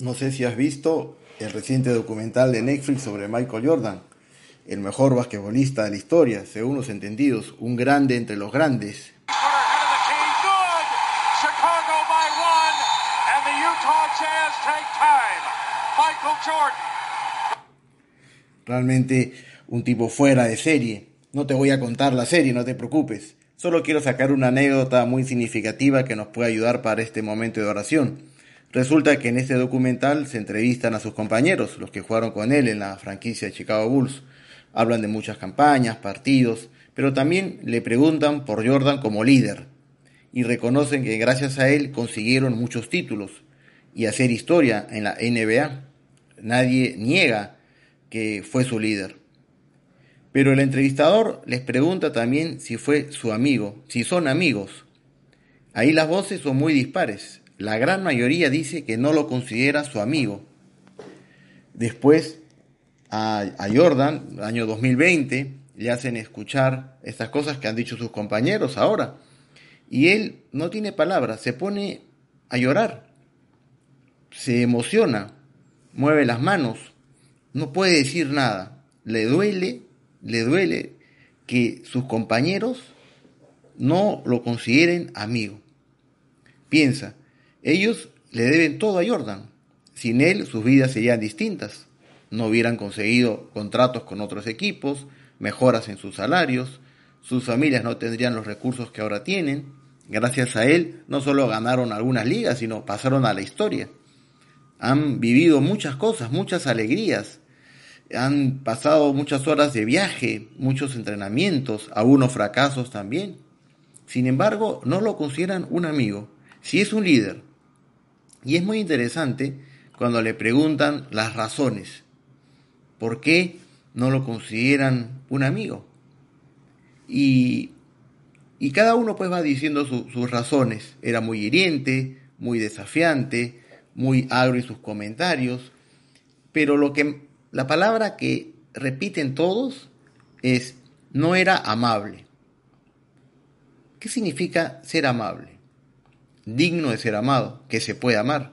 No sé si has visto el reciente documental de Netflix sobre Michael Jordan, el mejor basquetbolista de la historia, según los entendidos, un grande entre los grandes. Realmente un tipo fuera de serie. No te voy a contar la serie, no te preocupes. Solo quiero sacar una anécdota muy significativa que nos puede ayudar para este momento de oración. Resulta que en este documental se entrevistan a sus compañeros, los que jugaron con él en la franquicia de Chicago Bulls. Hablan de muchas campañas, partidos, pero también le preguntan por Jordan como líder y reconocen que gracias a él consiguieron muchos títulos y hacer historia en la NBA. Nadie niega que fue su líder. Pero el entrevistador les pregunta también si fue su amigo, si son amigos. Ahí las voces son muy dispares la gran mayoría dice que no lo considera su amigo. Después, a, Jordan, año 2020, le hacen escuchar estas cosas que han dicho sus compañeros ahora. Y él no tiene palabras, se pone a llorar, se emociona, mueve las manos, no puede decir nada. Le duele, le duele que sus compañeros no lo consideren amigo. Piensa, ellos le deben todo a Jordan. Sin él sus vidas serían distintas. No hubieran conseguido contratos con otros equipos, mejoras en sus salarios, sus familias no tendrían los recursos que ahora tienen. Gracias a él no solo ganaron algunas ligas, sino pasaron a la historia. Han vivido muchas cosas, muchas alegrías. Han pasado muchas horas de viaje, muchos entrenamientos, algunos fracasos también. Sin embargo, no lo consideran un amigo. Si es un líder, y es muy interesante cuando le preguntan las razones. ¿Por qué no lo consideran un amigo? Y, cada uno pues va diciendo sus razones. Era muy hiriente, muy desafiante, muy agro en sus comentarios. Pero lo que, la palabra que repiten todos es no era amable. ¿Qué significa ser amable? Digno de ser amado, que se puede amar,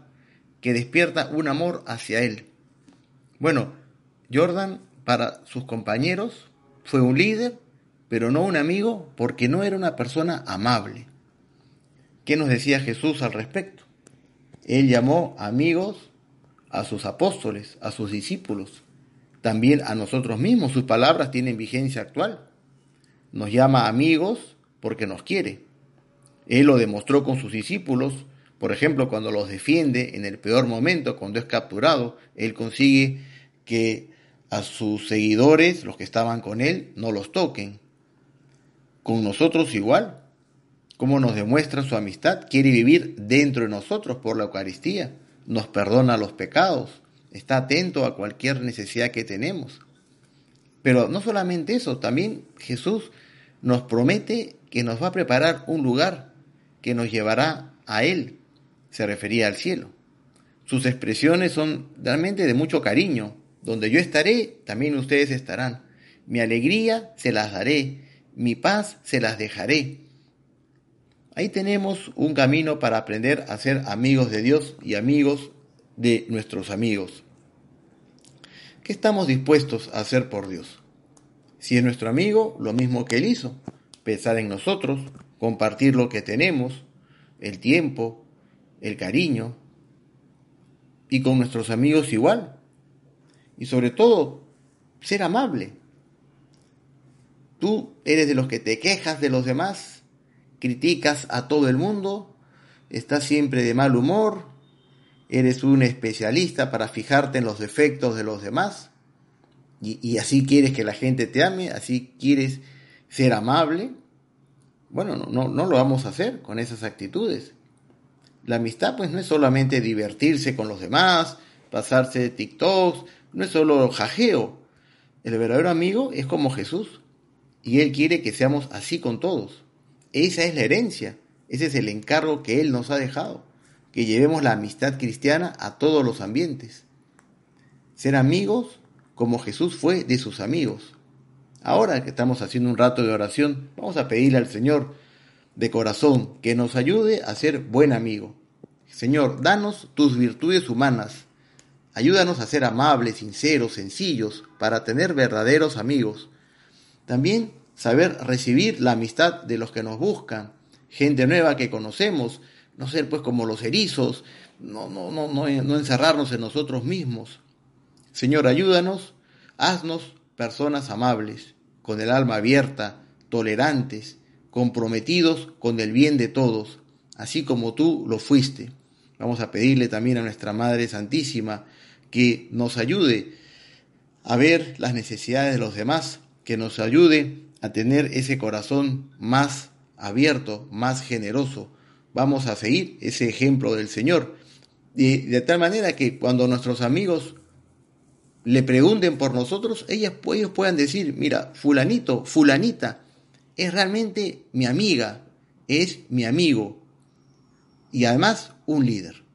que despierta un amor hacia él. Bueno, Jordan para sus compañeros fue un líder, pero no un amigo porque no era una persona amable. ¿Qué nos decía Jesús al respecto? Él llamó amigos a sus apóstoles, a sus discípulos, también a nosotros mismos. Sus palabras tienen vigencia actual. Nos llama amigos porque nos quiere. Él lo demostró con sus discípulos, por ejemplo, cuando los defiende en el peor momento, cuando es capturado, Él consigue que a sus seguidores, los que estaban con Él, no los toquen. Con nosotros igual. ¿Cómo nos demuestra su amistad? Quiere vivir dentro de nosotros por la Eucaristía. Nos perdona los pecados. Está atento a cualquier necesidad que tenemos. Pero no solamente eso, también Jesús nos promete que nos va a preparar un lugar que nos llevará a Él, se refería al cielo. Sus expresiones son realmente de mucho cariño. Donde yo estaré, también ustedes estarán. Mi alegría se las daré, mi paz se las dejaré. Ahí tenemos un camino para aprender a ser amigos de Dios y amigos de nuestros amigos. ¿Qué estamos dispuestos a hacer por Dios? Si es nuestro amigo, lo mismo que Él hizo, pensar en nosotros, compartir lo que tenemos, el tiempo, el cariño, y con nuestros amigos igual. Y sobre todo, ser amable. Tú eres de los que te quejas de los demás, criticas a todo el mundo, estás siempre de mal humor, eres un especialista para fijarte en los defectos de los demás, y, y así quieres que la gente te ame, así quieres ser amable. Bueno, no, no, lo vamos a hacer con esas actitudes. La amistad pues no es solamente divertirse con los demás, pasarse de TikToks, no es solo jajeo. El verdadero amigo es como Jesús y Él quiere que seamos así con todos. Esa es la herencia, ese es el encargo que Él nos ha dejado, que llevemos la amistad cristiana a todos los ambientes. Ser amigos como Jesús fue de sus amigos. Ahora que estamos haciendo un rato de oración, vamos a pedirle al Señor de corazón que nos ayude a ser buen amigo. Señor, danos tus virtudes humanas, Ayúdanos a ser amables, sinceros, sencillos, para tener verdaderos amigos. También saber recibir la amistad de los que nos buscan, gente nueva que conocemos, no ser pues como los erizos, no, no, no, no, no encerrarnos en nosotros mismos. Señor, ayúdanos, haznos personas amables, con el alma abierta, tolerantes, comprometidos con el bien de todos, así como tú lo fuiste. Vamos a pedirle también a nuestra Madre Santísima que nos ayude a ver las necesidades de los demás, que nos ayude a tener ese corazón más abierto, más generoso. Vamos a seguir ese ejemplo del Señor. De, de tal manera que cuando nuestros amigos le pregunten por nosotros, ellos, ellos puedan decir, mira, fulanito, fulanita, es realmente mi amiga, es mi amigo y además un líder.